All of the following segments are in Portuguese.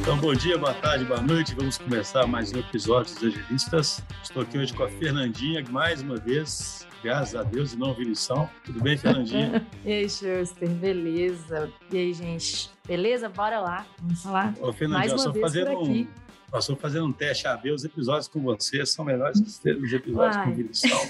Então, bom dia, boa tarde, boa noite. Vamos começar mais um episódio dos Agilistas. Estou aqui hoje com a Fernandinha, mais uma vez, graças a Deus, e não Vinição. Tudo bem, Fernandinha? e aí, Schuster, beleza? E aí, gente? Beleza? Bora lá. Vamos falar. Ô, Fernandinha, mais uma vez fazendo. Um nós estamos fazendo um teste AB, os episódios com você são melhores que os episódios Uai. com Vinição.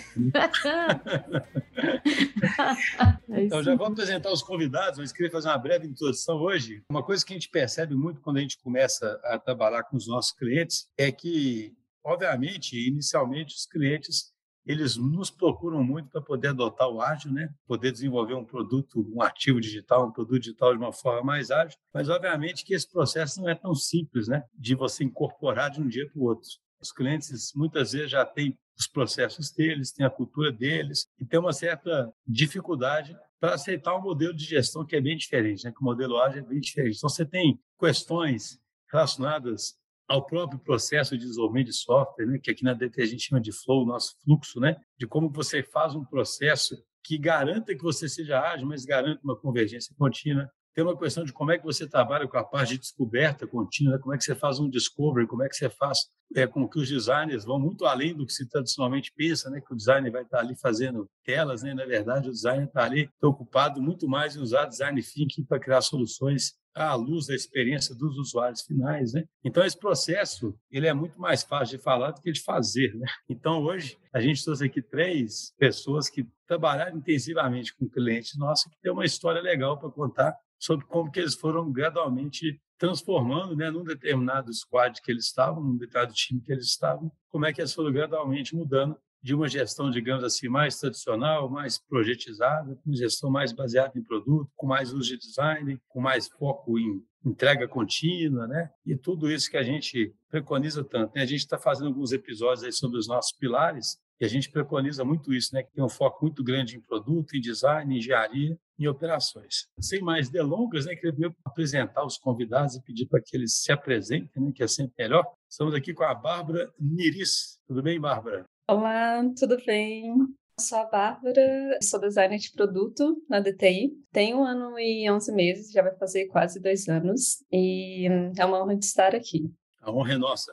então, já vou apresentar os convidados, mas queria fazer uma breve introdução hoje. Uma coisa que a gente percebe muito quando a gente começa a trabalhar com os nossos clientes é que, obviamente, inicialmente, os clientes eles nos procuram muito para poder adotar o ágil, né? poder desenvolver um produto, um ativo digital, um produto digital de uma forma mais ágil. Mas, obviamente, que esse processo não é tão simples né? de você incorporar de um dia para o outro. Os clientes muitas vezes já têm os processos deles, têm a cultura deles e tem uma certa dificuldade para aceitar um modelo de gestão que é bem diferente, né? que o modelo ágil é bem diferente. Então, você tem questões relacionadas ao próprio processo de desenvolvimento de software, né, que aqui na DT a gente chama de flow, nosso fluxo, né, de como você faz um processo que garanta que você seja ágil, mas garanta uma convergência contínua. Tem uma questão de como é que você trabalha com a parte de descoberta contínua, né, como é que você faz um discovery, como é que você faz é, com que os designers vão muito além do que se tradicionalmente pensa, né, que o designer vai estar ali fazendo telas, né, na verdade o designer está ali preocupado muito mais em usar design thinking para criar soluções à luz da experiência dos usuários finais, né? Então esse processo ele é muito mais fácil de falar do que de fazer, né? Então hoje a gente trouxe aqui três pessoas que trabalharam intensivamente com clientes nossos que tem uma história legal para contar sobre como que eles foram gradualmente transformando, né, num determinado squad que eles estavam, num determinado time que eles estavam, como é que eles foram gradualmente mudando de uma gestão, digamos assim, mais tradicional, mais projetizada, uma gestão mais baseada em produto, com mais uso de design, com mais foco em entrega contínua, né? E tudo isso que a gente preconiza tanto. Né? A gente está fazendo alguns episódios aí sobre os nossos pilares e a gente preconiza muito isso, né? Que tem um foco muito grande em produto, em design, em engenharia, em operações. Sem mais delongas, né? Queria apresentar os convidados e pedir para que eles se apresentem, né? Que é sempre melhor. Estamos aqui com a Bárbara Niris. Tudo bem, Bárbara? Olá, tudo bem? Sou a Bárbara, sou designer de produto na DTI. Tenho um ano e 11 meses, já vai fazer quase dois anos, e é uma honra de estar aqui. A honra é nossa.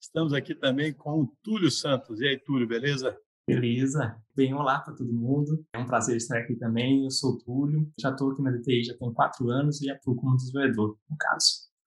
Estamos aqui também com o Túlio Santos. E aí, Túlio, beleza? Beleza. Bem, olá para todo mundo. É um prazer estar aqui também. Eu sou o Túlio, já estou aqui na DTI já tem quatro anos e atuo como desenvolvedor, no caso.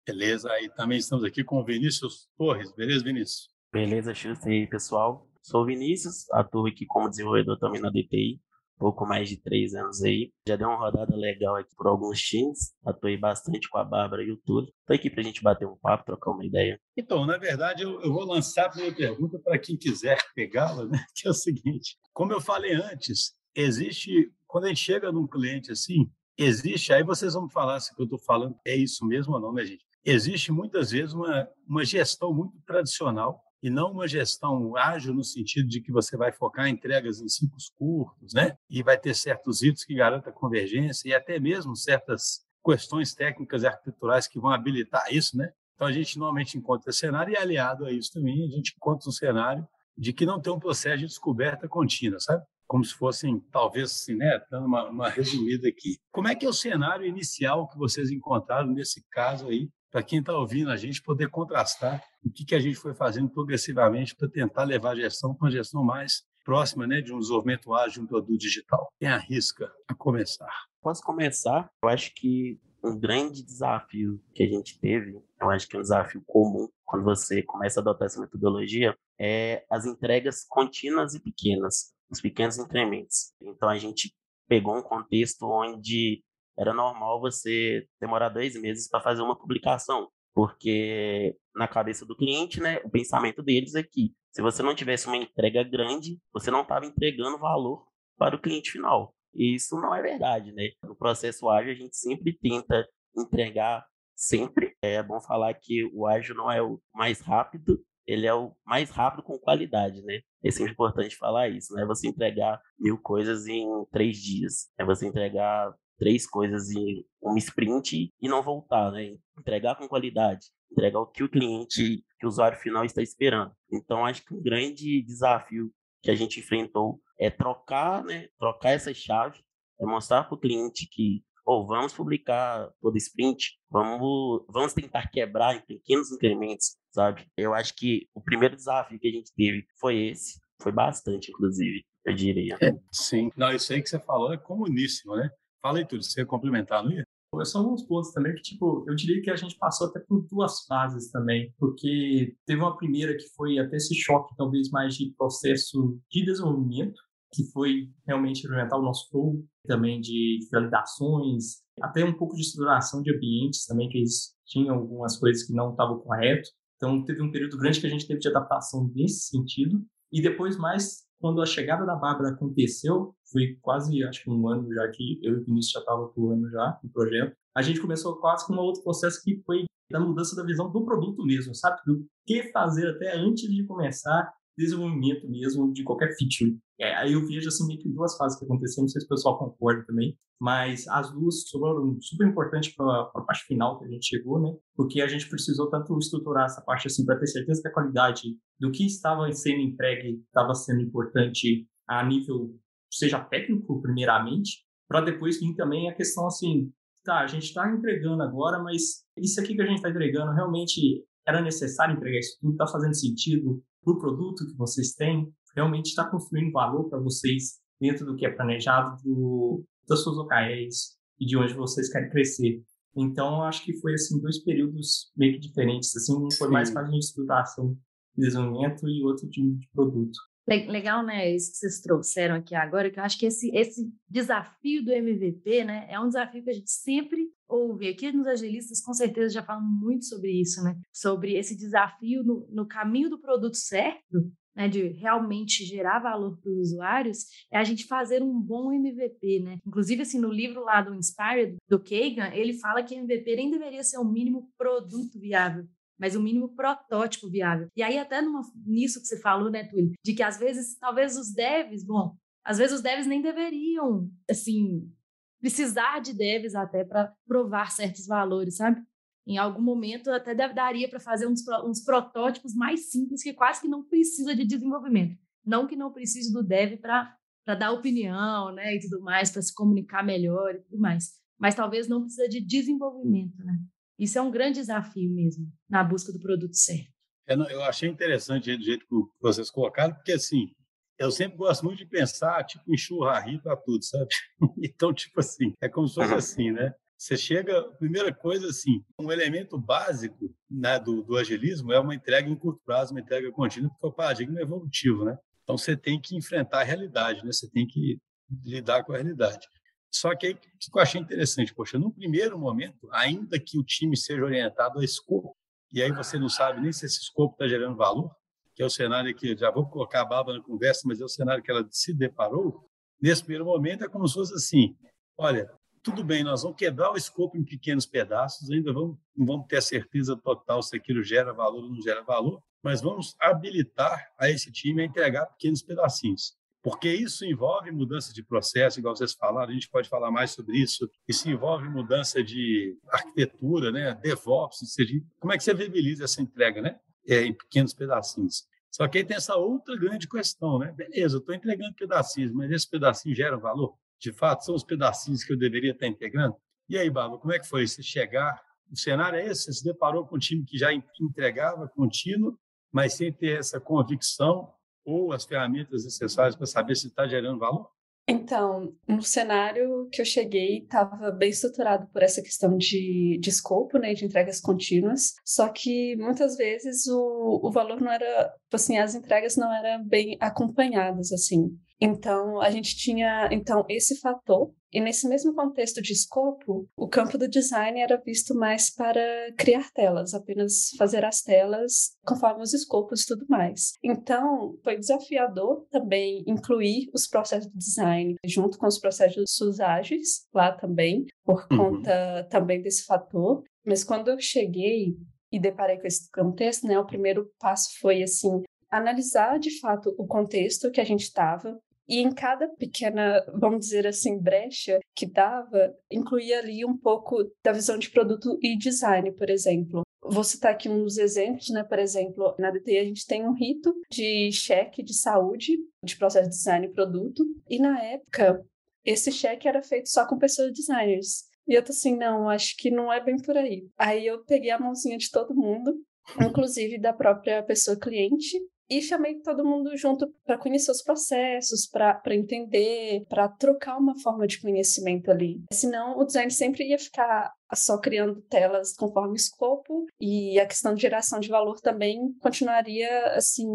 Beleza. Aí também estamos aqui com o Vinícius Torres. Beleza, Vinícius? Beleza, Xuxa. E aí, pessoal? Sou Vinícius, atuo aqui como desenvolvedor também na DPI, pouco mais de três anos aí. Já dei uma rodada legal aqui por alguns times, atuei bastante com a Bárbara e o Túlio. Estou aqui para a gente bater um papo, trocar uma ideia. Então, na verdade, eu, eu vou lançar a primeira pergunta para quem quiser pegá-la, né? que é o seguinte: como eu falei antes, existe, quando a gente chega num cliente assim, existe, aí vocês vão falar se o que eu estou falando é isso mesmo ou não, né, gente? Existe muitas vezes uma, uma gestão muito tradicional e não uma gestão ágil no sentido de que você vai focar entregas em ciclos curtos, né? E vai ter certos itens que garantam a convergência e até mesmo certas questões técnicas e arquiteturais que vão habilitar isso, né? Então a gente normalmente encontra cenário e aliado a isso também a gente encontra um cenário de que não tem um processo de descoberta contínua, sabe? Como se fossem, talvez assim, né? Dando uma, uma resumida aqui. Como é que é o cenário inicial que vocês encontraram nesse caso aí para quem está ouvindo a gente poder contrastar o que, que a gente foi fazendo progressivamente para tentar levar a gestão para uma gestão mais próxima né, de um desenvolvimento ágil de um produto digital. Quem arrisca a começar? Posso começar? Eu acho que um grande desafio que a gente teve, eu acho que é um desafio comum quando você começa a adotar essa metodologia, é as entregas contínuas e pequenas, os pequenos incrementos. Então a gente pegou um contexto onde era normal você demorar dois meses para fazer uma publicação, porque na cabeça do cliente, né, o pensamento deles é que se você não tivesse uma entrega grande, você não estava entregando valor para o cliente final. E isso não é verdade, né? No processo ágil, a gente sempre tenta entregar sempre. É bom falar que o ágil não é o mais rápido, ele é o mais rápido com qualidade, né? É sempre importante falar isso, né? Você entregar mil coisas em três dias, é você entregar três coisas em um sprint e não voltar, né? Entregar com qualidade, entregar o que o cliente, que o usuário final está esperando. Então, acho que um grande desafio que a gente enfrentou é trocar, né? Trocar essa chave, é mostrar para o cliente que ou oh, vamos publicar todo sprint, vamos, vamos tentar quebrar em pequenos incrementos, sabe? Eu acho que o primeiro desafio que a gente teve foi esse, foi bastante, inclusive, eu diria. É, sim, não, isso aí que você falou é comuníssimo, né? Fala aí tudo, você ia complementar, não ia? São alguns pontos também que, tipo, eu diria que a gente passou até por duas fases também, porque teve uma primeira que foi até esse choque, talvez mais de processo de desenvolvimento, que foi realmente implementar o nosso flow, também de validações, até um pouco de estruturação de ambientes também, que eles tinham algumas coisas que não estavam correto. Então, teve um período grande que a gente teve de adaptação nesse sentido. E depois, mais, quando a chegada da Bárbara aconteceu, foi quase, acho que um ano já que eu e o Vinícius já estava atuando já no projeto, a gente começou quase com um outro processo que foi da mudança da visão do produto mesmo, sabe? Do que fazer até antes de começar desenvolvimento mesmo de qualquer feature. É, aí eu vejo assim meio que duas fases que aconteceram, não sei se o pessoal concorda também, mas as duas foram super importantes para a parte final que a gente chegou, né? Porque a gente precisou tanto estruturar essa parte assim para ter certeza que a qualidade do que estava sendo entregue estava sendo importante a nível seja técnico primeiramente, para depois vir também a questão assim, tá, a gente está entregando agora, mas isso aqui que a gente está entregando realmente era necessário entregar isso tudo, está fazendo sentido, para o produto que vocês têm, realmente está construindo valor para vocês dentro do que é planejado, do, das suas OKRs e de onde vocês querem crescer. Então, acho que foi assim dois períodos meio que diferentes. Assim, um foi Sim. mais fase de estruturação e desenvolvimento e outro de, de produto. Legal, né? Isso que vocês trouxeram aqui agora, que eu acho que esse, esse desafio do MVP, né, é um desafio que a gente sempre ouve. Aqui nos agilistas, com certeza, já falam muito sobre isso, né? Sobre esse desafio no, no caminho do produto certo, né, de realmente gerar valor para os usuários, é a gente fazer um bom MVP, né? Inclusive, assim, no livro lá do Inspired, do Kagan, ele fala que MVP nem deveria ser o mínimo produto viável, mas o mínimo protótipo viável. E aí, até numa, nisso que você falou, né, Túlio, de que às vezes, talvez os devs, bom, às vezes os devs nem deveriam, assim, precisar de devs até para provar certos valores, sabe? Em algum momento até daria para fazer uns, uns protótipos mais simples que quase que não precisa de desenvolvimento. Não que não precise do dev para dar opinião, né, e tudo mais, para se comunicar melhor e tudo mais. Mas talvez não precisa de desenvolvimento, né? Isso é um grande desafio mesmo, na busca do produto certo. É, não, eu achei interessante do jeito que vocês colocaram, porque assim, eu sempre gosto muito de pensar, tipo, enxurrar para tudo, sabe? Então, tipo assim, é como se fosse assim, né? Você chega, primeira coisa assim, um elemento básico né, do, do agilismo é uma entrega em curto prazo, uma entrega contínua, porque o paradigma é evolutivo, né? Então você tem que enfrentar a realidade, né? Você tem que lidar com a realidade. Só que o que eu achei interessante, poxa, no primeiro momento, ainda que o time seja orientado a escopo, e aí você não sabe nem se esse escopo está gerando valor, que é o cenário que já vou colocar a Bárbara na conversa, mas é o cenário que ela se deparou. Nesse primeiro momento é como se fosse assim: olha, tudo bem, nós vamos quebrar o escopo em pequenos pedaços, ainda vamos, não vamos ter a certeza total se aquilo gera valor ou não gera valor, mas vamos habilitar a esse time a entregar pequenos pedacinhos. Porque isso envolve mudança de processo, igual vocês falaram, a gente pode falar mais sobre isso. Isso envolve mudança de arquitetura, né? DevOps, seja, como é que você viabiliza essa entrega, né? é, em pequenos pedacinhos. Só que aí tem essa outra grande questão, né? Beleza, eu estou entregando pedacinhos, mas esses pedacinhos geram valor? De fato, são os pedacinhos que eu deveria estar integrando? E aí, Bárbara, como é que foi? Você chegar, o cenário é esse, você se deparou com um time que já entregava contínuo, mas sem ter essa convicção ou as ferramentas necessárias para saber se está gerando valor? Então, no cenário que eu cheguei, estava bem estruturado por essa questão de, de escopo, né, de entregas contínuas, só que muitas vezes o, o valor não era, tipo assim, as entregas não eram bem acompanhadas, assim. Então, a gente tinha então esse fator, e nesse mesmo contexto de escopo, o campo do design era visto mais para criar telas, apenas fazer as telas conforme os escopos e tudo mais. Então, foi desafiador também incluir os processos de design junto com os processos ágeis lá também, por uhum. conta também desse fator. Mas quando eu cheguei e deparei com esse contexto, né, o primeiro passo foi assim analisar de fato o contexto que a gente estava, e em cada pequena, vamos dizer assim, brecha que dava, incluía ali um pouco da visão de produto e design, por exemplo. Vou citar aqui uns exemplos, né? Por exemplo, na DTI a gente tem um rito de cheque de saúde, de processo de design e produto, e na época esse cheque era feito só com pessoas designers. E eu tô assim, não, acho que não é bem por aí. Aí eu peguei a mãozinha de todo mundo, inclusive da própria pessoa cliente, e chamei todo mundo junto para conhecer os processos, para entender, para trocar uma forma de conhecimento ali. Senão, o design sempre ia ficar só criando telas conforme escopo e a questão de geração de valor também continuaria assim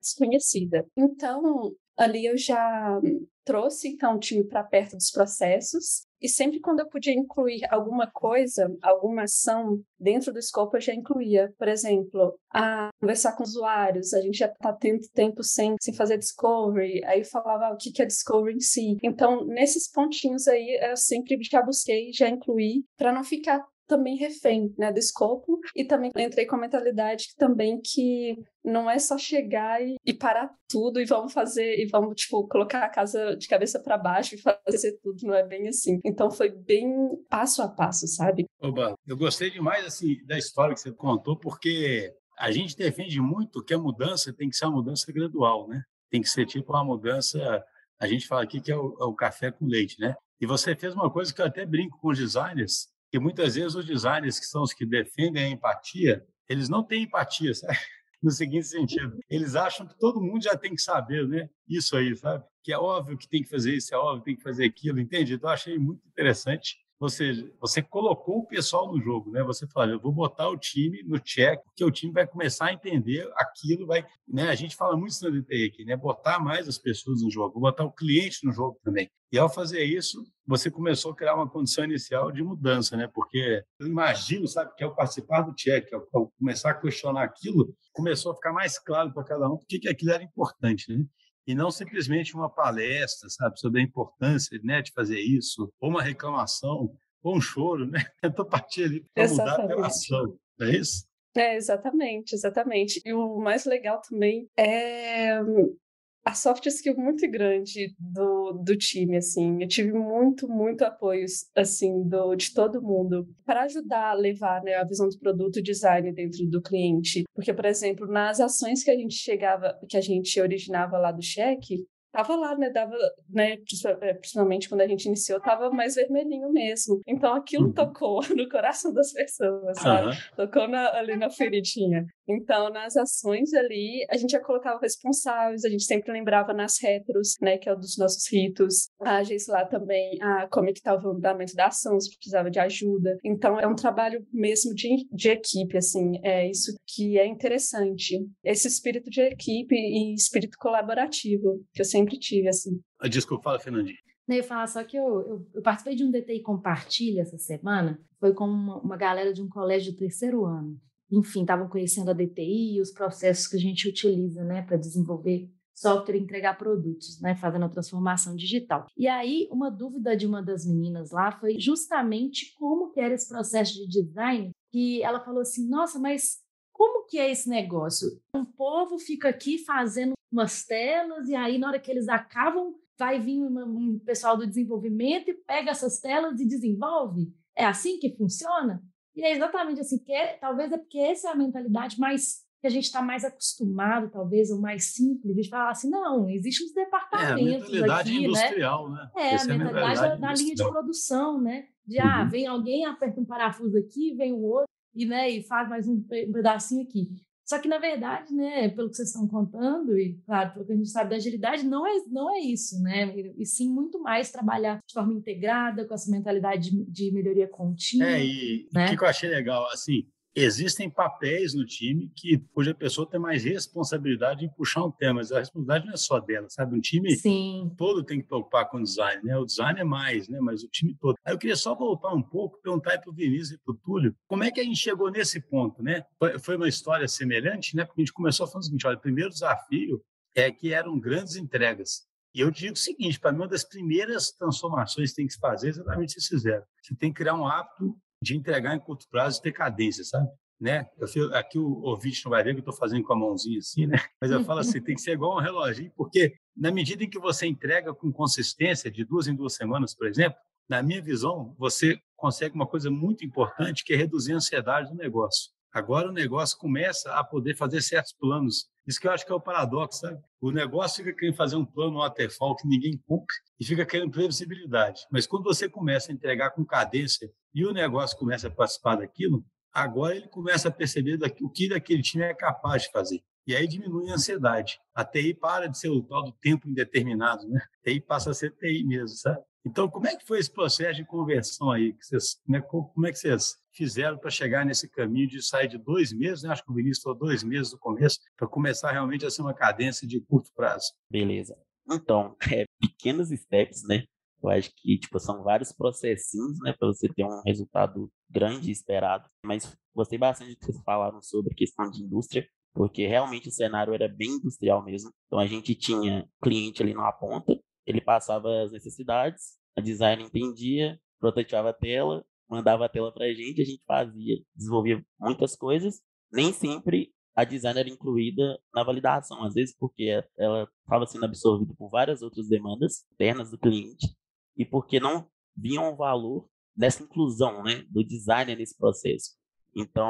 desconhecida. Então, ali eu já trouxe então o time para perto dos processos e sempre quando eu podia incluir alguma coisa, alguma ação dentro do escopo, eu já incluía. Por exemplo, a conversar com usuários, a gente já está tendo tempo sem, sem fazer discovery, aí falava o que é discovery em si. Então, nesses pontinhos aí, eu sempre já busquei, já incluí, para não ficar também refém né, do escopo. E também entrei com a mentalidade também que não é só chegar e, e, parar tudo e vamos fazer e vamos tipo colocar a casa de cabeça para baixo e fazer tudo não é bem assim. Então foi bem passo a passo sabe? Oba, eu gostei demais assim da história que você contou porque a gente defende muito que a mudança tem que ser uma mudança gradual né? Tem que ser tipo uma mudança a gente fala aqui que é o, é o café com leite né? E você fez uma coisa que eu até brinco com os designers que muitas vezes os designers que são os que defendem a empatia, eles não têm empatia, sabe? No seguinte sentido, eles acham que todo mundo já tem que saber, né? Isso aí, sabe? Que é óbvio que tem que fazer isso, é óbvio que tem que fazer aquilo, entende? Então, achei muito interessante ou seja, você colocou o pessoal no jogo, né? Você falou, eu vou botar o time no check, porque o time vai começar a entender aquilo, vai, né? A gente fala muito no DTI aqui, né? Botar mais as pessoas no jogo, botar o cliente no jogo também. E ao fazer isso, você começou a criar uma condição inicial de mudança, né? Porque eu imagino, sabe, que ao participar do check, ao, começar a questionar aquilo, começou a ficar mais claro para cada um porque que aquilo era importante, né? E não simplesmente uma palestra, sabe, sobre a importância né, de fazer isso, ou uma reclamação, ou um choro, né? Tentou partir ali para mudar a relação, não é isso? É, exatamente, exatamente. E o mais legal também é a soft skill muito grande do, do time, assim. Eu tive muito, muito apoio, assim, do, de todo mundo para ajudar a levar né, a visão do produto design dentro do cliente. Porque, por exemplo, nas ações que a gente chegava, que a gente originava lá do cheque, tava lá, né? Dava, né? É, principalmente quando a gente iniciou, tava mais vermelhinho mesmo. Então aquilo uhum. tocou no coração das pessoas, sabe? Uhum. Tocou na, ali na feridinha. Então, nas ações ali, a gente já colocava responsáveis, a gente sempre lembrava nas retros, né, que é um dos nossos ritos. A gente lá também, a como é que estava o andamento da ação, se precisava de ajuda. Então, é um trabalho mesmo de, de equipe, assim, é isso que é interessante. Esse espírito de equipe e espírito colaborativo, que eu sempre tive, assim. Ah, desculpa, fala, Fernandinho. Eu ia falar só que eu, eu, eu, participei de um DTI Compartilha essa semana, foi com uma, uma galera de um colégio do terceiro ano enfim, estavam conhecendo a DTI e os processos que a gente utiliza né, para desenvolver software e entregar produtos, né, fazendo a transformação digital. E aí, uma dúvida de uma das meninas lá foi justamente como que era esse processo de design, que ela falou assim, nossa, mas como que é esse negócio? Um povo fica aqui fazendo umas telas e aí na hora que eles acabam, vai vir um pessoal do desenvolvimento e pega essas telas e desenvolve? É assim que funciona? E é exatamente assim, que é, talvez é porque essa é a mentalidade mais que a gente está mais acostumado, talvez, ou mais simples, de falar assim, não, existem os departamentos é, a mentalidade aqui, né? industrial, né? É, a mentalidade, da, da linha de produção, né? De, ah, uhum. ah, vem alguém, aperta um parafuso aqui, vem o outro, e, né, e faz mais um pedacinho aqui. Só que, na verdade, né, pelo que vocês estão contando, e claro, pelo que a gente sabe da agilidade, não é, não é isso, né? E sim muito mais trabalhar de forma integrada, com essa mentalidade de, de melhoria contínua. É, e o né? que eu achei legal, assim, existem papéis no time que cuja pessoa tem mais responsabilidade em puxar um tema, mas a responsabilidade não é só dela, sabe? Um time Sim. todo tem que preocupar com o design, né? O design é mais, né? Mas o time todo. Aí eu queria só voltar um pouco, perguntar para o Vinícius e para o Túlio, como é que a gente chegou nesse ponto, né? Foi uma história semelhante, né? Porque a gente começou falando o seguinte, olha, o primeiro desafio é que eram grandes entregas. E eu digo o seguinte, para mim, uma das primeiras transformações que tem que se fazer é exatamente isso que vocês fizeram. Você tem que criar um hábito de entregar em curto prazo e ter cadência, sabe? Né? Eu, aqui o ouvinte não vai ver que eu estou fazendo com a mãozinha assim, né? Mas eu falo assim, tem que ser igual um reloginho, porque na medida em que você entrega com consistência, de duas em duas semanas, por exemplo, na minha visão, você consegue uma coisa muito importante, que é reduzir a ansiedade do negócio. Agora o negócio começa a poder fazer certos planos. Isso que eu acho que é o paradoxo, sabe? O negócio fica querendo fazer um plano waterfall que ninguém cumpre e fica querendo previsibilidade. Mas quando você começa a entregar com cadência e o negócio começa a participar daquilo, agora ele começa a perceber o que daquele time é capaz de fazer. E aí diminui a ansiedade. A TI para de ser o tal do tempo indeterminado, né? A TI passa a ser TI mesmo, sabe? Então, como é que foi esse processo de conversão aí? Que vocês, né, como é que vocês fizeram para chegar nesse caminho de sair de dois meses, né? acho que o Vinícius falou dois meses no começo, para começar realmente a ser uma cadência de curto prazo? Beleza. Então, é, pequenos steps, né? Eu acho que tipo, são vários processinhos né, para você ter um resultado grande esperado. Mas gostei bastante do que vocês falaram sobre questão de indústria, porque realmente o cenário era bem industrial mesmo. Então a gente tinha cliente ali na ponta, ele passava as necessidades, a design entendia, prototipava a tela, mandava a tela para a gente, a gente fazia, desenvolvia muitas coisas. Nem sempre a design era incluída na validação, às vezes porque ela estava sendo absorvida por várias outras demandas internas do cliente e porque não viam o valor dessa inclusão né, do designer nesse processo. Então,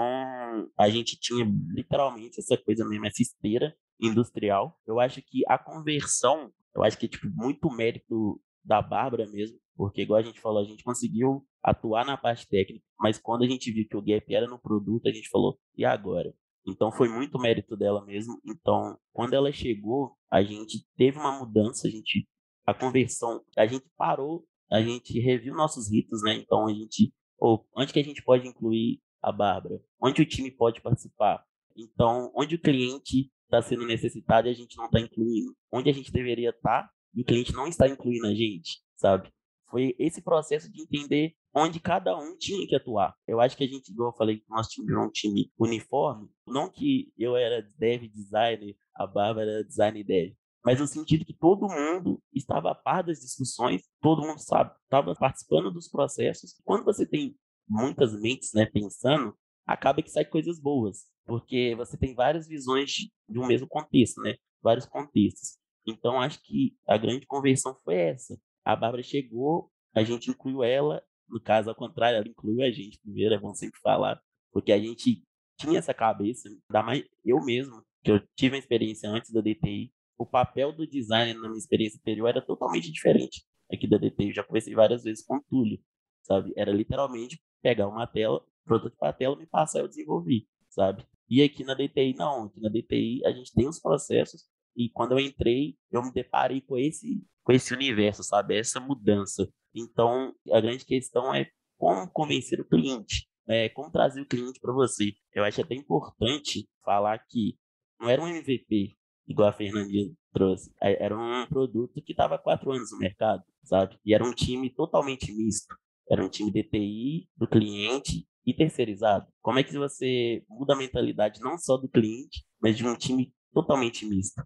a gente tinha literalmente essa coisa mesmo, essa esteira industrial. Eu acho que a conversão eu acho que tipo, muito mérito da Bárbara mesmo, porque, igual a gente falou, a gente conseguiu atuar na parte técnica, mas quando a gente viu que o gap era no produto, a gente falou, e agora? Então foi muito mérito dela mesmo. Então, quando ela chegou, a gente teve uma mudança, a gente a conversão, a gente parou, a gente reviu nossos ritos, né? Então a gente, ou onde que a gente pode incluir a Bárbara? Onde o time pode participar? Então, onde o cliente está sendo necessitado e a gente não está incluindo. Onde a gente deveria estar tá, e o cliente não está incluindo a gente, sabe? Foi esse processo de entender onde cada um tinha que atuar. Eu acho que a gente, igual eu falei, nós tínhamos um time uniforme, não que eu era dev designer, a Bárbara era design dev, mas no sentido que todo mundo estava a par das discussões, todo mundo sabe, estava participando dos processos. Quando você tem muitas mentes né, pensando, acaba que sai coisas boas, porque você tem várias visões de um mesmo contexto, né? Vários contextos. Então, acho que a grande conversão foi essa. A Bárbara chegou, a gente incluiu ela, no caso, ao contrário, ela incluiu a gente primeiro, é bom sempre falar, porque a gente tinha essa cabeça, ainda mais eu mesmo, que eu tive uma experiência antes da DTI, o papel do design na minha experiência anterior era totalmente diferente aqui da DTI. Eu já conversei várias vezes com o Túlio, sabe? Era literalmente pegar uma tela, prototipar a tela, me passar eu desenvolvi, sabe? E aqui na DTI, não. Aqui na DTI a gente tem os processos e quando eu entrei, eu me deparei com esse, com esse universo, sabe? Essa mudança. Então, a grande questão é como convencer o cliente, né? como trazer o cliente para você. Eu acho até importante falar que não era um MVP, igual a Fernandinha trouxe. Era um produto que estava há quatro anos no mercado, sabe? E era um time totalmente misto. Era um time DTI, do cliente e terceirizado? Como é que você muda a mentalidade não só do cliente, mas de um time totalmente misto?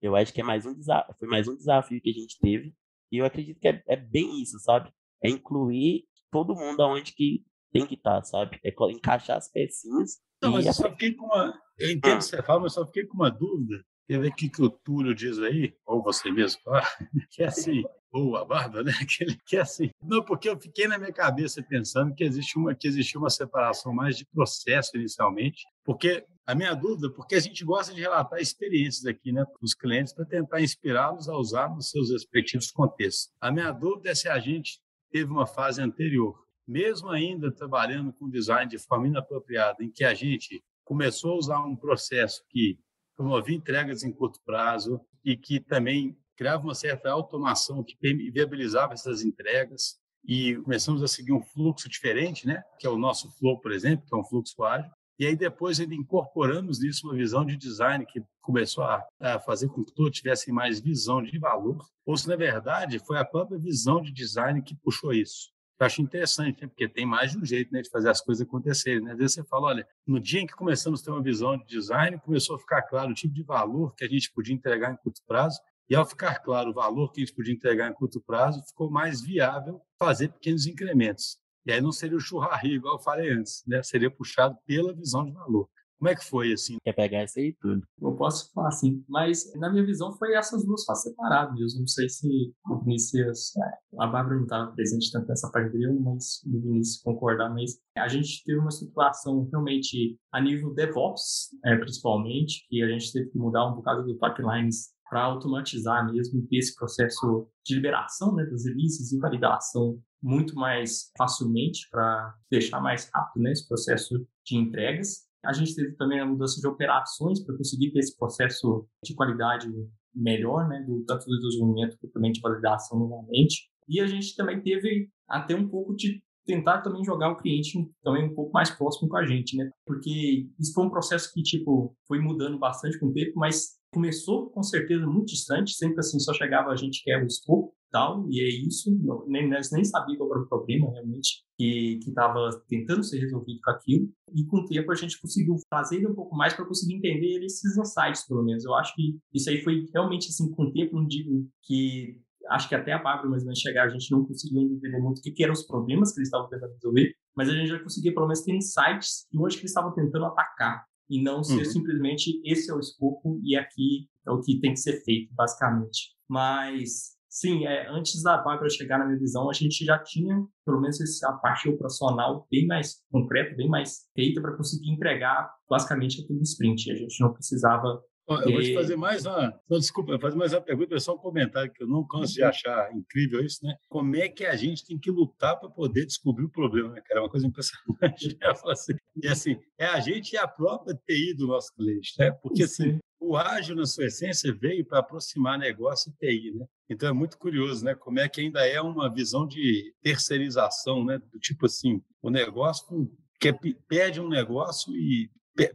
Eu acho que é mais um desafio, foi mais um desafio que a gente teve e eu acredito que é, é bem isso, sabe? É incluir todo mundo aonde que tem que estar, tá, sabe? É encaixar as pecinhas. Não, mas eu só fiquei com uma. Eu entendo o que você fala, mas só fiquei com uma dúvida. Quer ver o que, que o Túlio diz aí? Ou você mesmo fala? Que é assim, ou a barba, né? Que, que é assim. Não, porque eu fiquei na minha cabeça pensando que existe uma, que existia uma separação mais de processo inicialmente, porque a minha dúvida, porque a gente gosta de relatar experiências aqui, né, para os clientes, para tentar inspirá-los a usar nos seus respectivos contextos. A minha dúvida é se a gente teve uma fase anterior, mesmo ainda trabalhando com design de forma inapropriada, em que a gente começou a usar um processo que promovia entregas em curto prazo e que também criava uma certa automação que viabilizava essas entregas e começamos a seguir um fluxo diferente, né? Que é o nosso flow, por exemplo, que é um fluxo ágil. E aí depois ainda incorporamos nisso uma visão de design que começou a, a fazer com que todos tivessem mais visão de valor. Ou se na verdade foi a própria visão de design que puxou isso. Eu acho interessante, né? porque tem mais de um jeito né, de fazer as coisas acontecerem. Né? Às vezes você fala, olha, no dia em que começamos a ter uma visão de design, começou a ficar claro o tipo de valor que a gente podia entregar em curto prazo, e ao ficar claro o valor que a gente podia entregar em curto prazo, ficou mais viável fazer pequenos incrementos. E aí não seria o churrasco, igual eu falei antes, né? seria puxado pela visão de valor. Como é que foi, assim? Quer pegar isso aí tudo? Eu posso falar assim, mas na minha visão foi essas duas fases separadas. Eu não sei se o Vinícius, é, a Bárbara não estava presente tanto nessa parte dele, mas o Vinícius concordar, mas a gente teve uma situação realmente a nível DevOps, é, principalmente, que a gente teve que mudar um bocado do pipelines para automatizar mesmo esse processo de liberação né, das releases e validação muito mais facilmente para deixar mais rápido né, esse processo de entregas. A gente teve também a mudança de operações para conseguir ter esse processo de qualidade melhor, né, do, tanto do desenvolvimento quanto também de validação novamente. E a gente também teve até um pouco de tentar também jogar o cliente também um pouco mais próximo com a gente, né? Porque isso foi um processo que, tipo, foi mudando bastante com o tempo, mas começou com certeza muito distante, sempre assim, só chegava a gente quer o escopo tal, e é isso, nem, nem sabia qual era o problema realmente que estava tentando ser resolvido com aquilo, e com o tempo a gente conseguiu fazer um pouco mais para conseguir entender esses insights, pelo menos. Eu acho que isso aí foi realmente assim, com o tempo, não digo que acho que até a Bárbara ou menos chegar, a gente não conseguiu entender muito o que, que eram os problemas que eles estavam tentando resolver, mas a gente já conseguia pelo menos ter insights de onde que eles estavam tentando atacar e não ser uhum. simplesmente esse é o escopo e aqui é o que tem que ser feito, basicamente. Mas, sim, é, antes da Bárbara chegar na minha visão, a gente já tinha, pelo menos, essa parte operacional bem mais concreta, bem mais feita para conseguir entregar, basicamente, aquele sprint. A gente não precisava eu vou te fazer mais uma. Não, desculpa, fazer mais uma pergunta, é só um comentário que eu não canso de uhum. achar incrível isso, né? Como é que a gente tem que lutar para poder descobrir o problema, né, cara? É uma coisa impressionante. Assim, e assim, é a gente e a própria TI do nosso cliente, né? Porque assim, o ágil, na sua essência, veio para aproximar negócio e TI, né? Então é muito curioso, né? Como é que ainda é uma visão de terceirização, né? Do tipo assim, o negócio quer, pede um negócio e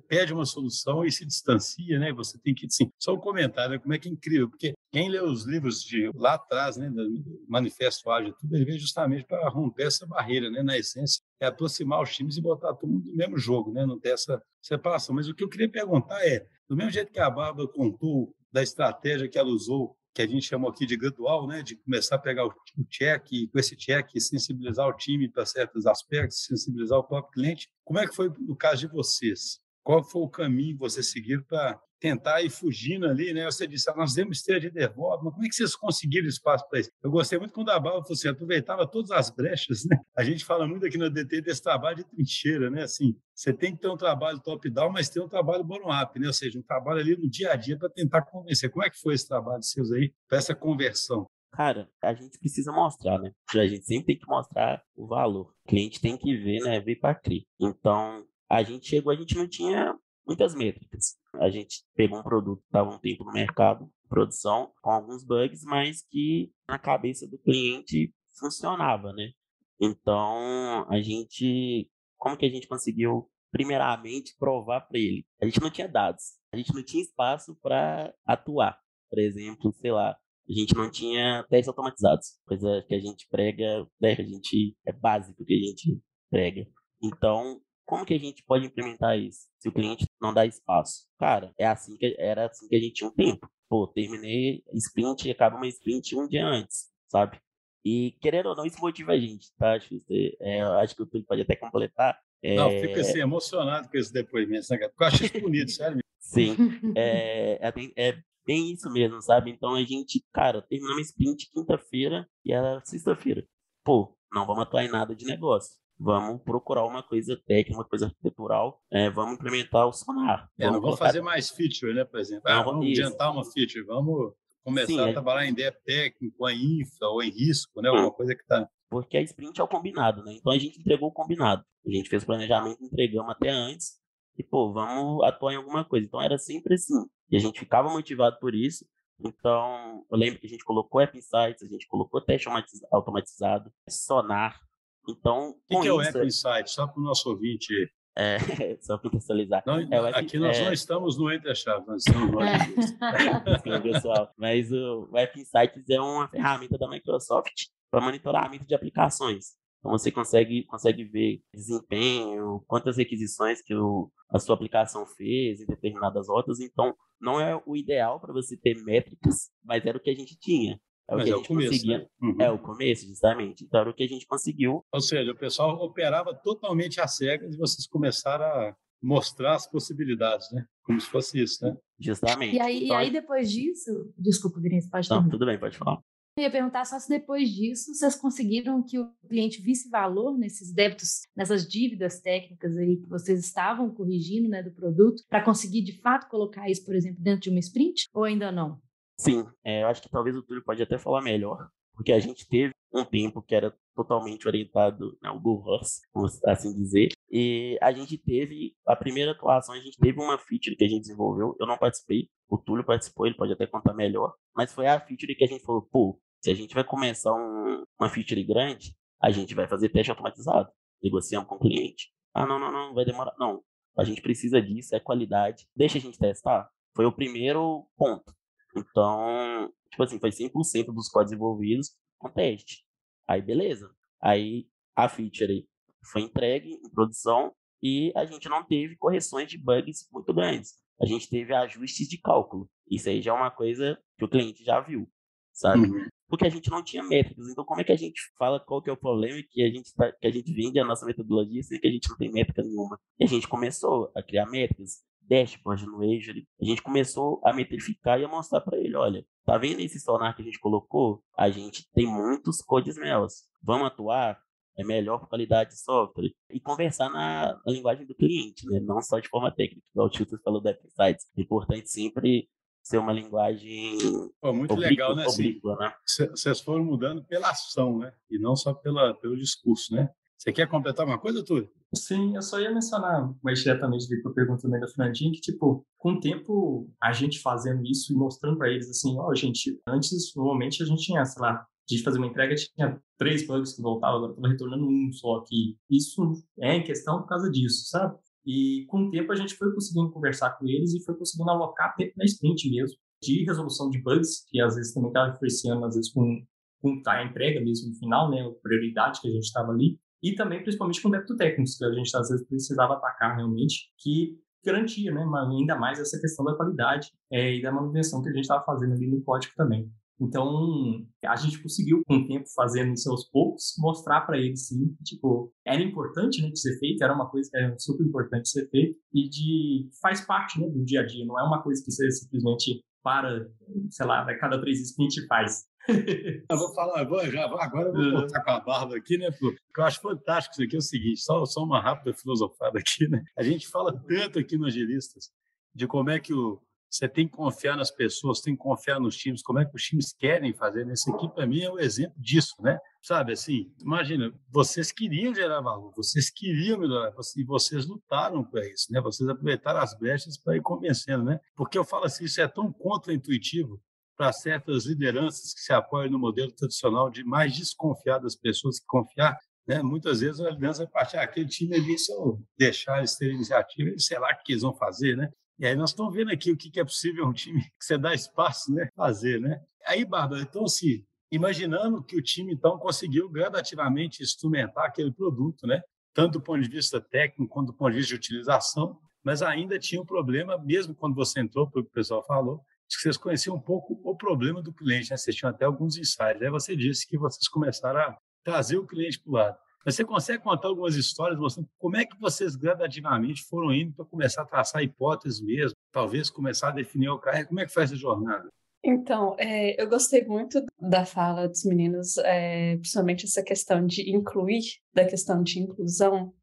pede uma solução e se distancia, né? Você tem que, assim, só um comentário, né? como é que é incrível, porque quem lê os livros de lá atrás, né, do Manifesto Ágil, tudo, ele veio justamente para romper essa barreira, né, na essência, é aproximar os times e botar todo mundo no mesmo jogo, né, não ter essa separação. Mas o que eu queria perguntar é, do mesmo jeito que a Bárbara contou da estratégia que ela usou que a gente chamou aqui de gradual, né, de começar a pegar o check e com esse check sensibilizar o time para certos aspectos, sensibilizar o próprio cliente. Como é que foi no caso de vocês? Qual foi o caminho que você seguiu para tentar ir fugindo ali, né? Você disse, ah, nós temos esteja de DevOps, mas como é que vocês conseguiram espaço para isso? Eu gostei muito quando a Bala falou assim, aproveitava todas as brechas, né? A gente fala muito aqui no DT desse trabalho de trincheira, né? Assim, você tem que ter um trabalho top-down, mas tem um trabalho bottom-up, né? Ou seja, um trabalho ali no dia a dia para tentar convencer. Como é que foi esse trabalho seus aí, para essa conversão? Cara, a gente precisa mostrar, né? A gente sempre tem que mostrar o valor. O cliente tem que ver, né? Ver para crer. Então, a gente chegou, a gente não tinha muitas métricas. A gente pegou um produto que estava um tempo no mercado, produção, com alguns bugs, mas que na cabeça do cliente funcionava, né? Então, a gente, como que a gente conseguiu primeiramente provar para ele? A gente não tinha dados, a gente não tinha espaço para atuar. Por exemplo, sei lá, a gente não tinha testes automatizados, coisa que a gente prega, né, a gente é básico que a gente prega. Então, como que a gente pode implementar isso se o cliente não dá espaço? Cara, é assim que era assim que a gente tinha um tempo. Pô, terminei sprint e acaba uma sprint um dia antes, sabe? E querendo ou não, isso motiva a gente, tá? Acho que, é, acho que o Túlio pode até completar. É... Não, fico assim, emocionado com esse depoimento, né, Porque eu acho isso bonito, sério. Sim, é, é, é, bem isso mesmo, sabe? Então a gente, cara, terminamos sprint quinta-feira e era sexta-feira. Pô, não vamos atuar em nada de negócio vamos procurar uma coisa técnica, uma coisa arquitetural, é, vamos implementar o sonar. É, não vamos fazer mais feature, né, por exemplo. Ah, vamos isso. adiantar uma feature, vamos começar Sim, a é... trabalhar em DEP técnico, em infra ou em risco, né, alguma hum. coisa que está... Porque a sprint é o combinado, né? Então a gente entregou o combinado. A gente fez o planejamento, entregamos até antes e, pô, vamos atuar em alguma coisa. Então era sempre assim. E a gente ficava motivado por isso. Então, eu lembro que a gente colocou App Insights, a gente colocou teste automatizado, Sonar, então, o que, que é o App Insight? Só para o nosso ouvinte. É, só para contextualizar. Não, é, aqui nós é... não estamos no Entre a Chave, nós estamos no Sim, pessoal. Mas o App Insights é uma ferramenta da Microsoft para monitoramento de aplicações. Então você consegue, consegue ver desempenho, quantas requisições que o, a sua aplicação fez em determinadas rotas. Então, não é o ideal para você ter métricas, mas era o que a gente tinha. É o Mas que é a gente começo, conseguia. Né? Uhum. É o começo, justamente. Então era o que a gente conseguiu. Ou seja, o pessoal operava totalmente às cegas e vocês começaram a mostrar as possibilidades, né? Como se fosse isso, né? Justamente. E aí, Então, e aí depois disso, desculpa, Vinícius, pode Não, terminar. tudo bem, pode falar. Eu ia perguntar só se depois disso vocês conseguiram que o cliente visse valor nesses débitos, nessas dívidas técnicas aí que vocês estavam corrigindo né, do produto, para conseguir de fato colocar isso, por exemplo, dentro de uma sprint, ou ainda não? Sim, é, eu acho que talvez o Túlio pode até falar melhor, porque a gente teve um tempo que era totalmente orientado ao Go Horse, assim dizer, e a gente teve, a primeira atuação, a gente teve uma feature que a gente desenvolveu, eu não participei, o Túlio participou, ele pode até contar melhor, mas foi a feature que a gente falou, pô, se a gente vai começar um, uma feature grande, a gente vai fazer teste automatizado, negociamos com o cliente. Ah, não, não, não, vai demorar. Não, a gente precisa disso, é qualidade, deixa a gente testar. Foi o primeiro ponto. Então, tipo assim, foi 100% dos códigos desenvolvidos com teste. Aí, beleza. Aí, a feature foi entregue em produção e a gente não teve correções de bugs muito grandes. A gente teve ajustes de cálculo. Isso aí já é uma coisa que o cliente já viu, sabe? Uhum. Porque a gente não tinha métricas. Então, como é que a gente fala qual que é o problema que a gente, tá, que a gente vende a nossa metodologia sem que a gente não tem métrica nenhuma? E a gente começou a criar métricas, dashboard no Azure. A gente começou a metrificar e a mostrar para ele, olha, tá vendo esse sonar que a gente colocou? A gente tem muitos codes meus. Vamos atuar? É melhor por qualidade de software. E conversar na, na linguagem do cliente, né? Não só de forma técnica. Igual o Tilton falou da Sites. É importante sempre ser uma linguagem Pô, muito oblíqua, legal, né? Oblíqua, né? vocês foram mudando pela ação, né? E não só pela, pelo discurso, né? Você quer completar uma coisa, Túlio? Sim, eu só ia mencionar mais diretamente eu pergunto também da Fernandinha, que, tipo, com o tempo, a gente fazendo isso e mostrando para eles, assim, ó, gente, antes, normalmente, a gente tinha, sei lá, a gente fazia uma entrega, tinha três bugs que voltavam, agora estava retornando um só aqui. Isso é em questão por causa disso, sabe? E com o tempo a gente foi conseguindo conversar com eles e foi conseguindo alocar tempo na sprint mesmo, de resolução de bugs, que às vezes também estava influenciando, às vezes com, com a entrega mesmo no final, né, a prioridade que a gente estava ali, e também principalmente com débito técnico, que a gente às vezes precisava atacar realmente, que garantia, né, ainda mais essa questão da qualidade é, e da manutenção que a gente estava fazendo ali no código também. Então, a gente conseguiu, com o tempo, fazendo aos poucos, mostrar para eles, sim, que, tipo, era importante, né, de ser feito, era uma coisa que era super importante ser feito e de faz parte, né, do dia a dia, não é uma coisa que você simplesmente para, sei lá, a cada três sprints faz. Eu vou falar, vou, já, agora eu vou voltar com a barba aqui, né? Porque eu acho fantástico isso aqui é o seguinte, só, só uma rápida filosofada aqui, né? A gente fala tanto aqui no Agilistas de como é que o, você tem que confiar nas pessoas, tem que confiar nos times, como é que os times querem fazer. Nesse aqui, para mim, é o um exemplo disso, né? Sabe, assim, imagina, vocês queriam gerar valor, vocês queriam melhorar, e vocês lutaram para isso, né? Vocês aproveitaram as brechas para ir convencendo, né? Porque eu falo assim, isso é tão contra-intuitivo para certas lideranças que se apoiam no modelo tradicional de mais desconfiar das pessoas que confiar, né? Muitas vezes a liderança vai partir, ah, aquele time ali, se eu deixar eles terem iniciativa, sei lá o que eles vão fazer, né? E aí nós estamos vendo aqui o que é possível um time que você dá espaço, né, fazer, né? Aí, Bárbara, então assim, imaginando que o time então conseguiu gradativamente instrumentar aquele produto, né? Tanto do ponto de vista técnico quanto do ponto de vista de utilização, mas ainda tinha um problema, mesmo quando você entrou, pelo que o pessoal falou, que vocês conheciam um pouco o problema do cliente, né? Vocês tinham até alguns insights. Aí você disse que vocês começaram a trazer o cliente para o lado. Mas você consegue contar algumas histórias mostrando como é que vocês gradativamente foram indo para começar a traçar hipóteses mesmo, talvez começar a definir o carro? Como é que foi essa jornada? Então, é, eu gostei muito da fala dos meninos, é, principalmente essa questão de incluir, da questão de inclusão,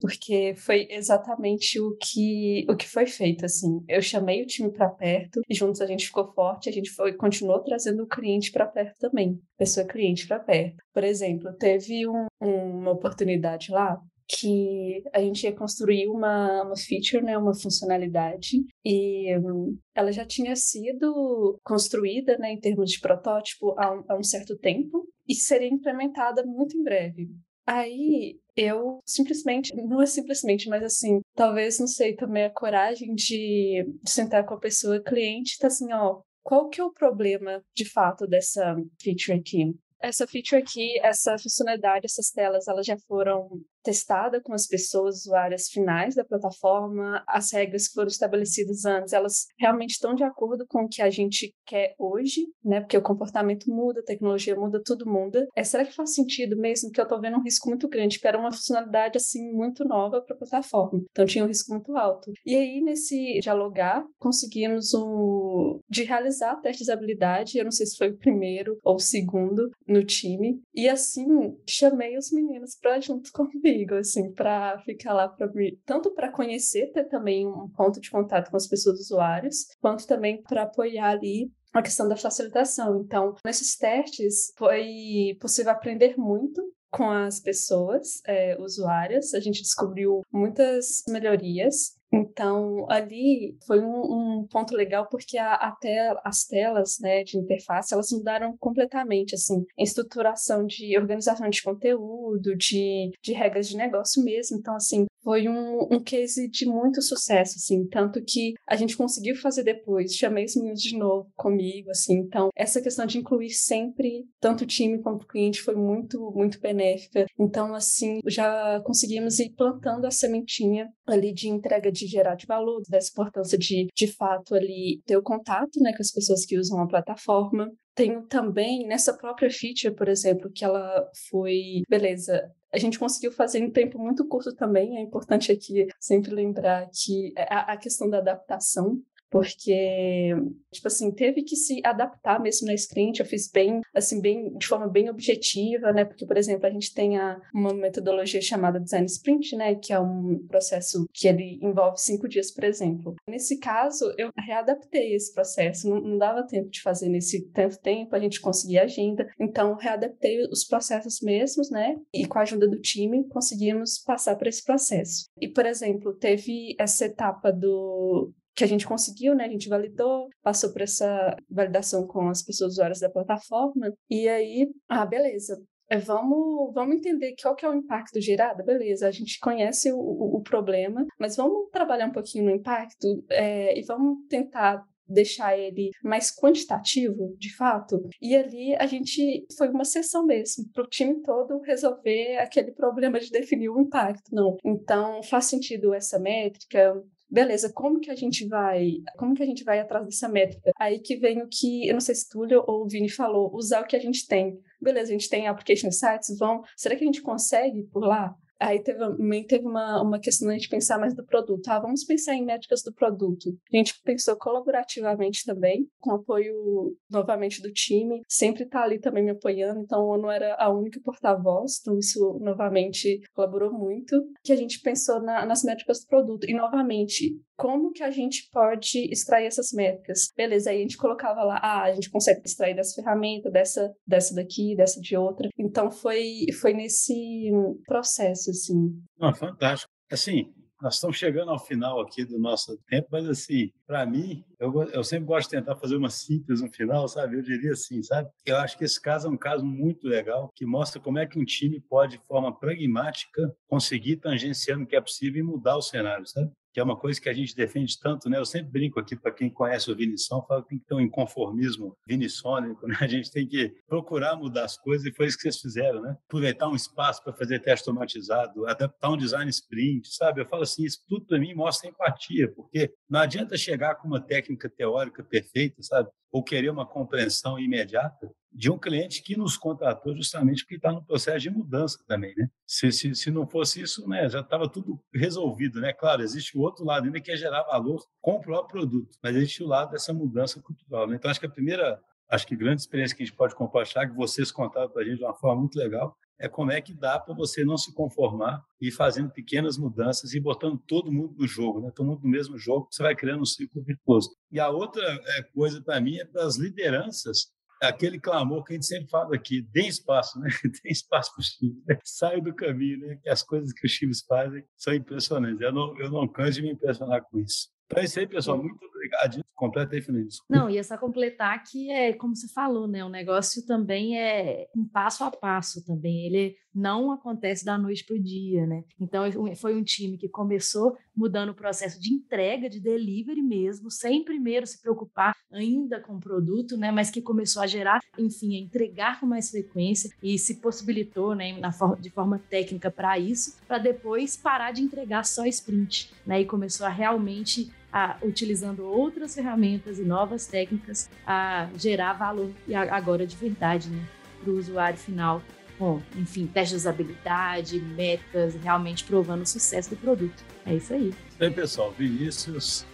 porque foi exatamente o que o que foi feito assim. Eu chamei o time para perto e juntos a gente ficou forte, a gente foi continuou trazendo o cliente para perto também, pessoa cliente para perto. Por exemplo, teve um, uma oportunidade lá que a gente ia construir uma, uma feature, né, uma funcionalidade, e um, ela já tinha sido construída né, em termos de protótipo há um, há um certo tempo e seria implementada muito em breve. Aí eu simplesmente, não é simplesmente, mas assim, talvez, não sei, tomei a coragem de, sentar com a pessoa cliente tá assim, ó, qual que é o problema de fato dessa feature aqui? Essa feature aqui, essa funcionalidade, essas telas, elas já foram testada com as pessoas usuárias finais da plataforma, as regras que foram estabelecidas antes, elas realmente estão de acordo com o que a gente quer hoje, né? Porque o comportamento muda, a tecnologia muda, tudo muda. É, será que faz sentido mesmo que eu estou vendo um risco muito grande, porque era uma funcionalidade assim muito nova para a plataforma. Então tinha um risco muito alto. E aí nesse dialogar, conseguimos um de realizar testes de habilidade, eu não sei se foi o primeiro ou o segundo no time, e assim chamei os meninos para junto comigo, assim, para ficar lá mim, tanto para conhecer, ter também um ponto de contato com as pessoas usuárias, quanto também para apoiar ali a questão da facilitação. Então, nesses testes foi possível aprender muito com as pessoas é, usuárias. A gente descobriu muitas melhorias então, ali foi um, um ponto legal porque a, a tela, as telas né, de interface, elas mudaram completamente, assim, em estruturação de organização de conteúdo, de, de regras de negócio mesmo. Então, assim, foi um, um case de muito sucesso, assim, tanto que a gente conseguiu fazer depois, chamei os meninos de novo comigo, assim, então essa questão de incluir sempre tanto o time quanto o cliente foi muito, muito benéfica, então, assim, já conseguimos ir plantando a sementinha ali de entrega de gerar de valor, dessa importância de, de fato, ali ter o contato, né, com as pessoas que usam a plataforma, tenho também nessa própria feature, por exemplo, que ela foi, beleza, a gente conseguiu fazer em tempo muito curto também. É importante aqui sempre lembrar que a, a questão da adaptação porque tipo assim teve que se adaptar mesmo na sprint eu fiz bem assim bem de forma bem objetiva né? Porque por exemplo a gente tem a, uma metodologia chamada design sprint né? Que é um processo que ele envolve cinco dias por exemplo. Nesse caso eu readaptei esse processo não, não dava tempo de fazer nesse tanto tempo a gente conseguia agenda. Então readaptei os processos mesmos né? E com a ajuda do time conseguimos passar por esse processo. E por exemplo teve essa etapa do que a gente conseguiu, né? A gente validou, passou por essa validação com as pessoas usuárias da plataforma, e aí, ah, beleza. É, vamos, vamos entender qual que é o impacto gerado, beleza? A gente conhece o, o, o problema, mas vamos trabalhar um pouquinho no impacto é, e vamos tentar deixar ele mais quantitativo, de fato. E ali a gente foi uma sessão mesmo, para o time todo resolver aquele problema de definir o impacto, não. Então, faz sentido essa métrica, beleza, como que a gente vai, como que a gente vai atrás dessa métrica? Aí que vem o que, eu não sei se Túlio ou o Vini falou, usar o que a gente tem. Beleza, a gente tem application sites, vão, será que a gente consegue por lá? Aí teve, também teve uma, uma questão de a gente pensar mais do produto. Ah, vamos pensar em métricas do produto. A gente pensou colaborativamente também, com apoio novamente do time. Sempre está ali também me apoiando, então eu não era a única porta-voz, então isso novamente colaborou muito. Que a gente pensou na, nas métricas do produto. E novamente, como que a gente pode extrair essas métricas? Beleza, aí a gente colocava lá, ah, a gente consegue extrair dessa ferramenta, dessa, dessa daqui, dessa de outra. Então foi, foi nesse processo, assim. Não, fantástico. Assim, nós estamos chegando ao final aqui do nosso tempo, mas assim, para mim, eu, eu sempre gosto de tentar fazer uma síntese no final, sabe? Eu diria assim, sabe? Eu acho que esse caso é um caso muito legal, que mostra como é que um time pode, de forma pragmática, conseguir tangenciando o que é possível e mudar o cenário, sabe? Que é uma coisa que a gente defende tanto, né? Eu sempre brinco aqui para quem conhece o Vinição, falo que tem que ter um inconformismo vinissônico, né? A gente tem que procurar mudar as coisas e foi isso que vocês fizeram, né? Aproveitar um espaço para fazer teste automatizado, adaptar um design sprint, sabe? Eu falo assim, isso tudo para mim mostra empatia, porque não adianta chegar com uma técnica teórica perfeita, sabe? Ou querer uma compreensão imediata de um cliente que nos contratou justamente porque está no processo de mudança também, né? Se, se, se não fosse isso, né, já estava tudo resolvido, né? Claro, existe o outro lado ainda que é gerar valor com o próprio produto, mas existe o lado dessa mudança cultural, né? Então, acho que a primeira, acho que grande experiência que a gente pode compartilhar, que vocês contaram para a gente de uma forma muito legal, é como é que dá para você não se conformar e fazendo pequenas mudanças e botando todo mundo no jogo, né? todo mundo no mesmo jogo, você vai criando um ciclo virtuoso. E a outra é, coisa para mim é para as lideranças aquele clamor que a gente sempre fala aqui, dê espaço, né? Dê espaço para os times, né? saia do caminho, né? Que as coisas que os times fazem são impressionantes. Eu não, eu não canso de me impressionar com isso. Então é isso aí, pessoal. Muito obrigado completa aí, Feliz. Não, ia só completar que é, como você falou, né? O negócio também é um passo a passo também. Ele não acontece da noite para o dia, né? Então, foi um time que começou mudando o processo de entrega, de delivery mesmo, sem primeiro se preocupar ainda com o produto, né? Mas que começou a gerar, enfim, a entregar com mais frequência e se possibilitou, né, na de forma técnica para isso, para depois parar de entregar só sprint, né? E começou a realmente a, utilizando outras ferramentas e novas técnicas a gerar valor e agora de verdade, né, para o usuário final com, enfim, testes de usabilidade, metas, realmente provando o sucesso do produto. É isso aí. Aí, pessoal, Vinícius,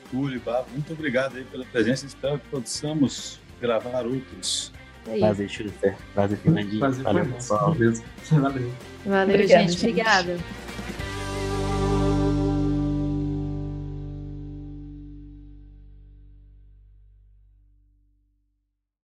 Babo, muito obrigado aí pela presença. Espero que possamos gravar outros. É Prazer, Schuster. Prazer, Fernandinho. Valeu, pessoal. Valeu, Valeu gente. Obrigada.